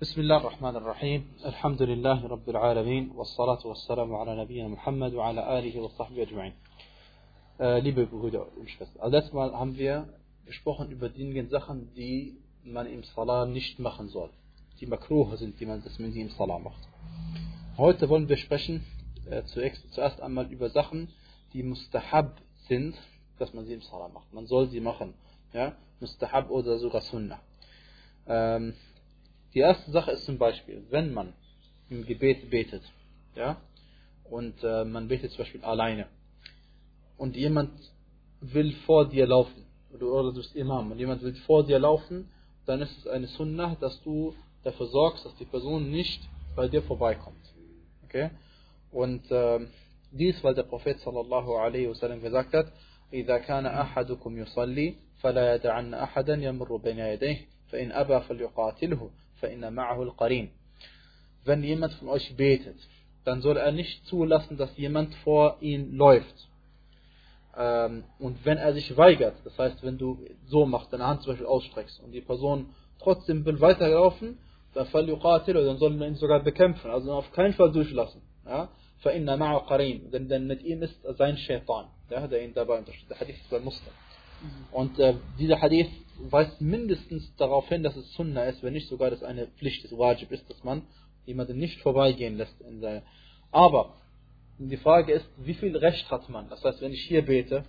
بسم الله الرحمن الرحيم الحمد لله رب العالمين والصلاة والسلام على نبينا محمد وعلى آله وصحبه أجمعين äh, Liebe Brüder und Schwestern, also letztes Mal haben wir gesprochen über diejenigen Sachen, die man im Salah nicht machen soll. Die Makruhe sind, die man, dass man die im Salah macht. Heute wollen wir sprechen äh, zuerst, zuerst einmal über Sachen, die Mustahab sind, dass man sie im Salah macht. Man soll sie machen. Ja? Mustahab oder sogar Sunnah. Ähm, die erste Sache ist zum Beispiel, wenn man im Gebet betet, ja, und äh, man betet zum Beispiel alleine, und jemand will vor dir laufen, oder, oder du bist Imam, und jemand will vor dir laufen, dann ist es eine Sunnah, dass du dafür sorgst, dass die Person nicht bei dir vorbeikommt. Okay? Und äh, dies, weil der Prophet sallallahu alaihi wasallam gesagt hat, إذا كان أحدكم يصلي فلا يدعن أحدا يمر بين يديه فإن أبى فليقاتله فإن معه القرين. Wenn jemand von euch betet, dann soll er nicht zulassen, dass jemand vor ihn läuft. Ähm, und wenn er sich weigert, das heißt, wenn du so machst, deine Hand zum Beispiel ausstreckst und die Person trotzdem will weiterlaufen, dann dann soll man ihn sogar bekämpfen, also auf keinen Fall durchlassen. Ja? فإن معه قرين, denn, denn mit ihm ist sein Shaitan, ja, der ihn dabei unterstützt. Der Hadith ist bei Muslim. Und äh, dieser Hadith weist mindestens darauf hin, dass es Sunnah ist, wenn nicht sogar, dass eine Pflicht ist, Wajib ist, dass man jemanden nicht vorbeigehen lässt. In seine. Aber die Frage ist, wie viel Recht hat man? Das heißt, wenn ich hier bete,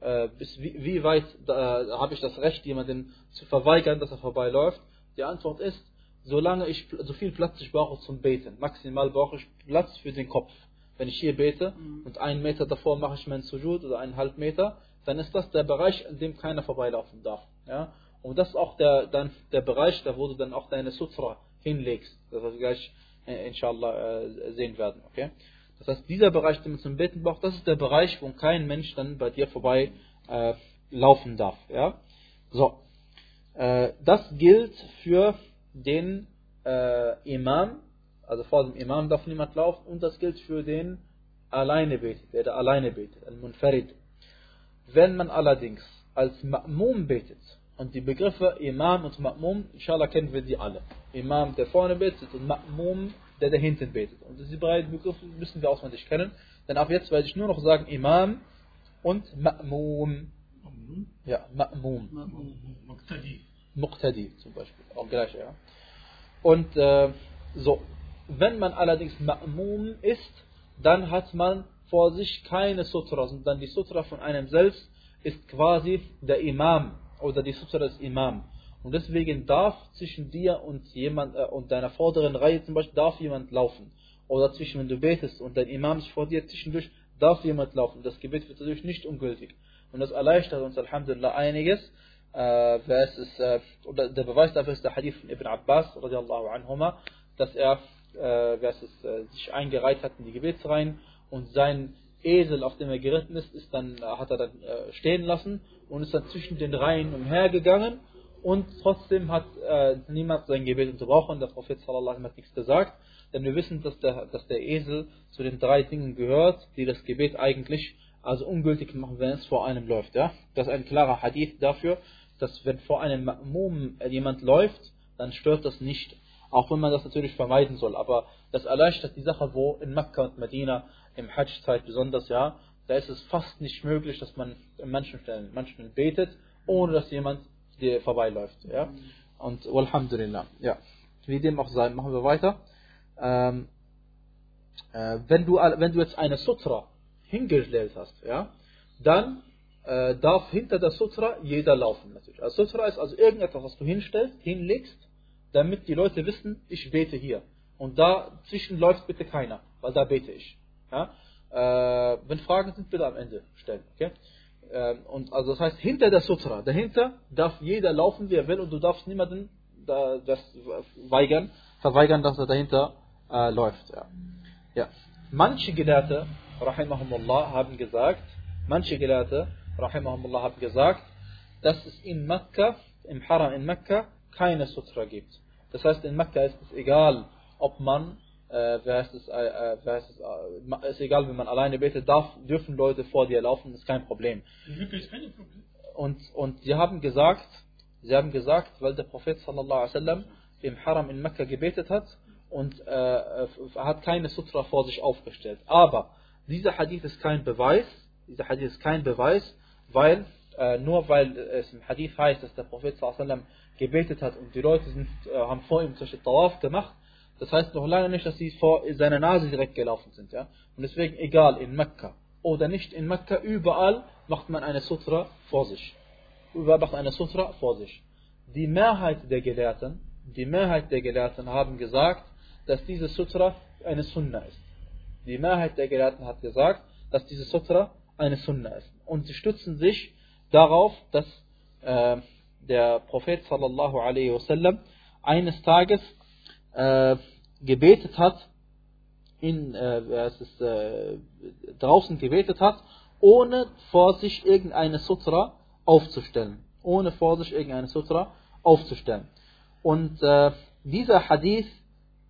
äh, bis wie, wie weit äh, habe ich das Recht, jemanden zu verweigern, dass er vorbeiläuft? Die Antwort ist, solange ich so viel Platz ich brauche zum Beten. Maximal brauche ich Platz für den Kopf. Wenn ich hier bete Mhm. und einen Meter davor mache ich meinen Sujud oder eineinhalb Meter, dann ist das der Bereich, in dem keiner vorbeilaufen darf. Ja? Und das ist auch der, dann, der Bereich, da wo du dann auch deine Sutra hinlegst, das wir gleich äh, inshallah äh, sehen werden. Okay? Das heißt, dieser Bereich, den man zum Beten braucht, das ist der Bereich, wo kein Mensch dann bei dir vorbei äh, laufen darf. Ja? So. Äh, das gilt für den Imam, also vor dem Imam darf niemand laufen, und das gilt für den alleine betet, der da alleine betet, al-Munfarid. Wenn man allerdings als Ma'mum betet und die Begriffe Imam und Ma'mum, inshallah kennen wir die alle. Imam, der vorne betet und Ma'mum, der der hinten betet. Und diese beiden Begriffe müssen wir auswendig kennen. Denn ab jetzt werde ich nur noch sagen Imam und Ma'mum. Ja, Ma'mum. Muqtadi. Muqtadi zum Beispiel. Auch gleich, ja. Und äh, so. Wenn man allerdings Ma'mum ist, dann hat man vor sich keine Sutra, sondern die Sutra von einem selbst ist quasi der Imam oder die Sutra des Imam. Und deswegen darf zwischen dir und jemand äh, und deiner vorderen Reihe zum Beispiel darf jemand laufen. Oder zwischen wenn du betest und dein Imam ist vor dir zwischendurch darf jemand laufen. Das Gebet wird dadurch nicht ungültig. Und das erleichtert uns Alhamdulillah einiges. Äh, ist, äh, oder der Beweis dafür ist der Hadith von Ibn Abbas anhuma, dass er äh, es äh, sich eingereiht hat in die Gebetsreihen und sein Esel, auf dem er geritten ist, ist dann, äh, hat er dann äh, stehen lassen und ist dann zwischen den Reihen umhergegangen und trotzdem hat äh, niemand sein Gebet unterbrochen. Der Prophet sallallahu hat nichts gesagt, denn wir wissen, dass der, dass der Esel zu den drei Dingen gehört, die das Gebet eigentlich also ungültig machen, wenn es vor einem läuft. Ja? Das ist ein klarer Hadith dafür, dass wenn vor einem Ma'mum jemand läuft, dann stört das nicht. Auch wenn man das natürlich vermeiden soll. Aber das erleichtert die Sache, wo in Mekka und Medina im Hajj-Zeit besonders, ja, da ist es fast nicht möglich, dass man in manchen Stellen, in manchen Stellen betet, ohne dass jemand dir vorbeiläuft. Ja? Und Alhamdulillah. Ja. Wie dem auch sei, machen wir weiter. Ähm, äh, wenn, du, wenn du jetzt eine Sutra hingestellt hast, ja, dann äh, darf hinter der Sutra jeder laufen natürlich. Also Sutra ist also irgendetwas, was du hinstellst, hinlegst, damit die Leute wissen, ich bete hier. Und dazwischen läuft bitte keiner, weil da bete ich. Ja? Äh, wenn Fragen sind, bitte am Ende stellen. Okay? Ähm, und also das heißt, hinter der Sutra, dahinter darf jeder laufen, wie er will, und du darfst niemanden da, das weigern, verweigern, dass er dahinter äh, läuft. Ja. Ja. Manche Gelehrte, rahimahumullah, haben gesagt, manche Gelehrte, rahimahumullah, haben gesagt, dass es in Mekka, im Haram in Mekka, keine Sutra gibt. Das heißt, in Mekka ist es egal, ob man, äh, wer heißt es, äh, äh, wer heißt es, äh, ma- ist egal, wenn man alleine betet, darf, dürfen Leute vor dir laufen, ist kein Problem. Und, und sie haben gesagt, sie haben gesagt, weil der Prophet sallallahu alaihi wasallam im Haram in Mekka gebetet hat und äh, hat keine Sutra vor sich aufgestellt. Aber dieser Hadith ist kein Beweis, dieser Hadith ist kein Beweis, weil äh, nur weil es im Hadith heißt, dass der Prophet sallam gebetet hat und die Leute sind, äh, haben vor ihm zum Beispiel Tawaf gemacht, das heißt noch lange nicht, dass sie vor seiner Nase direkt gelaufen sind. Ja? Und deswegen, egal, in Mekka oder nicht in Mekka, überall macht man eine Sutra vor sich. Überall macht eine Sutra vor sich. Die Mehrheit der Gelehrten, die Mehrheit der Gelehrten haben gesagt, dass diese Sutra eine Sunna ist. Die Mehrheit der Gelehrten hat gesagt, dass diese Sutra eine Sunna ist. Und sie stützen sich darauf, dass äh, der Prophet sallallahu alaihi wasallam eines Tages äh, gebetet hat, in, äh, es ist, äh, draußen gebetet hat, ohne vor sich irgendeine Sutra aufzustellen. Ohne vor sich irgendeine Sutra aufzustellen. Und äh, dieser Hadith,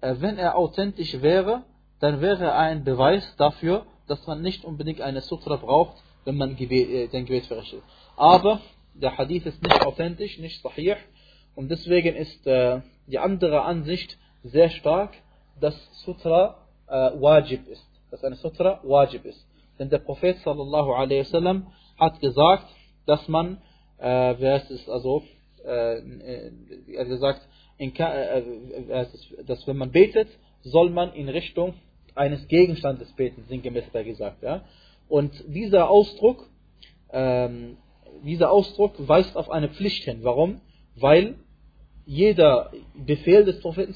äh, wenn er authentisch wäre, dann wäre er ein Beweis dafür, dass man nicht unbedingt eine Sutra braucht, wenn man Gebet, äh, den Gebet verrichtet. Aber der Hadith ist nicht authentisch, nicht sahih. Und deswegen ist äh, die andere Ansicht sehr stark, dass Sutra äh, wajib ist. Dass eine Sutra wajib ist. Denn der Prophet sallallahu alaihi wasallam hat gesagt, dass man, äh, wer ist also, äh, er hat gesagt, in, äh, äh, dass wenn man betet, soll man in Richtung eines Gegenstandes beten, sinngemäß er gesagt. Ja? Und dieser Ausdruck, ähm, dieser Ausdruck weist auf eine Pflicht hin. Warum? Weil jeder Befehl des Propheten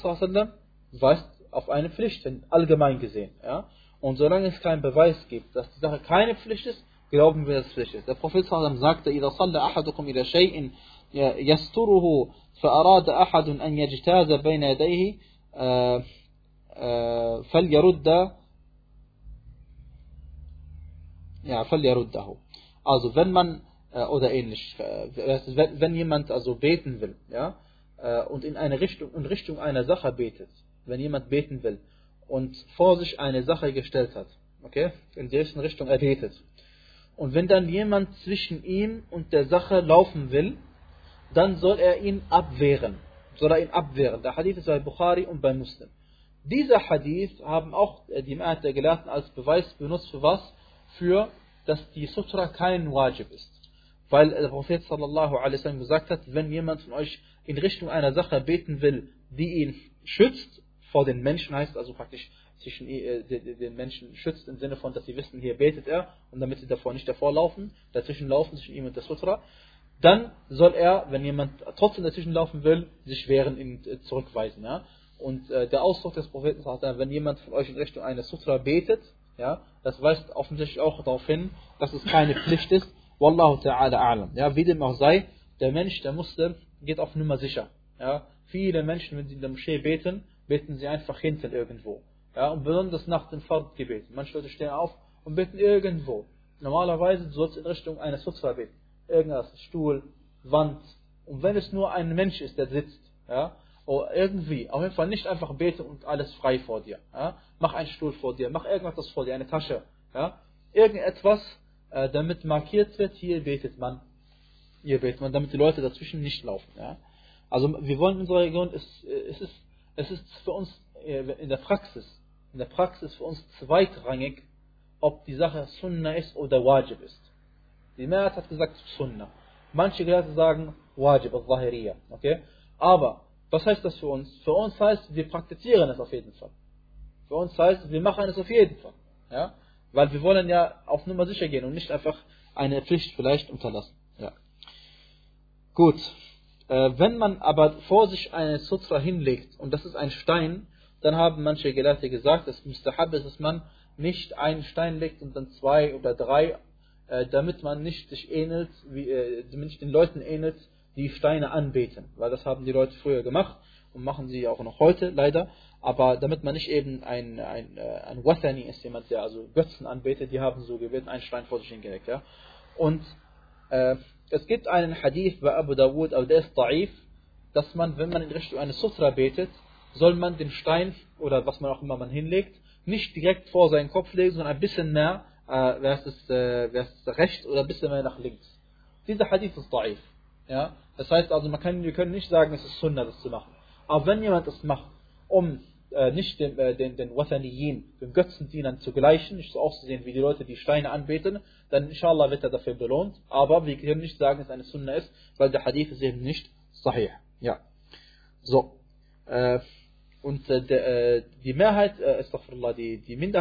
weist auf eine Pflicht hin, allgemein gesehen. Ja? Und solange es keinen Beweis gibt, dass die Sache keine Pflicht ist, glauben wir, dass es Pflicht ist. Der Prophet sagte, إذا صلى أحدكم إلى شيء يستره فأراد أحد أن يجتاز بين يديه فليرد ja, فليرده. Also wenn man äh, oder ähnlich, äh, wenn, wenn jemand also beten will, ja, äh, und in eine Richtung in Richtung einer Sache betet, wenn jemand beten will und vor sich eine Sache gestellt hat, okay, in dessen Richtung er betet. Und wenn dann jemand zwischen ihm und der Sache laufen will, dann soll er ihn abwehren. Soll er ihn abwehren. Der Hadith ist bei Bukhari und bei Muslim. Dieser Hadith haben auch die Mehrheit der Gelehrten als Beweis benutzt für was? Für, dass die Sutra kein Wajib ist. Weil der Prophet sallallahu alaihi wasallam gesagt hat, wenn jemand von euch in Richtung einer Sache beten will, die ihn schützt vor den Menschen, heißt also praktisch zwischen äh, den Menschen schützt im Sinne von, dass sie wissen, hier betet er und damit sie davor nicht davor laufen, dazwischen laufen zwischen ihm und der Sutra, dann soll er, wenn jemand trotzdem dazwischen laufen will, sich wehren, ihn äh, zurückweisen. Ja? Und äh, der Ausdruck des Propheten sagt, wenn jemand von euch in Richtung einer Sutra betet, ja, das weist offensichtlich auch darauf hin, dass es keine Pflicht ist. Wallahu ta'ala a'lam. Ja, wie dem auch sei, der Mensch, der Muslim, geht auf Nummer sicher. Ja, viele Menschen, wenn sie in der Moschee beten, beten sie einfach hinten irgendwo. Ja, und besonders nach dem Fardgebet. Manche Leute stehen auf und beten irgendwo. Normalerweise sollst du in Richtung einer Sutra beten. Irgendwas, Stuhl, Wand. Und wenn es nur ein Mensch ist, der sitzt, ja, oder irgendwie, auf jeden Fall nicht einfach beten und alles frei vor dir. Ja. Mach einen Stuhl vor dir, mach irgendwas vor dir, eine Tasche. Ja. Irgendetwas, äh, damit markiert wird, hier betet man. Betet man, damit die Leute dazwischen nicht laufen. Ja. Also wir wollen in unserer Region, es, es, ist, es ist für uns äh, in der Praxis, in der Praxis für uns zweitrangig, ob die Sache Sunna ist oder Wajib ist. Die Mehrheit hat gesagt Sunna. Manche Gelehrte sagen Wajib, al-Zahiriyya. Okay? Aber, was heißt das für uns? Für uns heißt, wir praktizieren es auf jeden Fall. Für uns heißt, wir machen es auf jeden Fall. Ja? Weil wir wollen ja auf Nummer sicher gehen und nicht einfach eine Pflicht vielleicht unterlassen. Ja. Gut. Äh, wenn man aber vor sich eine Sutra hinlegt und das ist ein Stein, dann haben manche Gelehrte gesagt, dass Mustahab ist, dass man nicht einen Stein legt und dann zwei oder drei, äh, damit man nicht sich ähnelt, wie, äh, nicht den Leuten ähnelt, die Steine anbeten. Weil das haben die Leute früher gemacht und machen sie auch noch heute leider. Aber damit man nicht eben ein, ein, ein Wathani ist, jemand, der also Götzen anbetet, die haben so gewählt, einen Stein vor sich hingelegt. Ja? Und äh, es gibt einen Hadith bei Abu Dawud, aber der ist da'if, dass man, wenn man in Richtung eines Sutra betet, soll man den Stein oder was man auch immer man hinlegt, nicht direkt vor seinen Kopf legen, sondern ein bisschen mehr, äh, wer ist, äh, wer ist rechts oder ein bisschen mehr nach links. Dieser Hadith ist da'if. Ja? Das heißt also, man kann, wir können nicht sagen, es ist Sunnah, das zu machen. Aber wenn jemand es macht, um äh, nicht dem, äh, den, den Wathaniyin, den Götzendienern zu gleichen, nicht so auszusehen wie die Leute, die Steine anbeten, dann inshallah wird er dafür belohnt. Aber wir können nicht sagen, dass es eine Sunna ist, weil der Hadith ist eben nicht sahih. Ja. So. Äh, und äh, äh, die Mehrheit, äh, die, die Minderheit,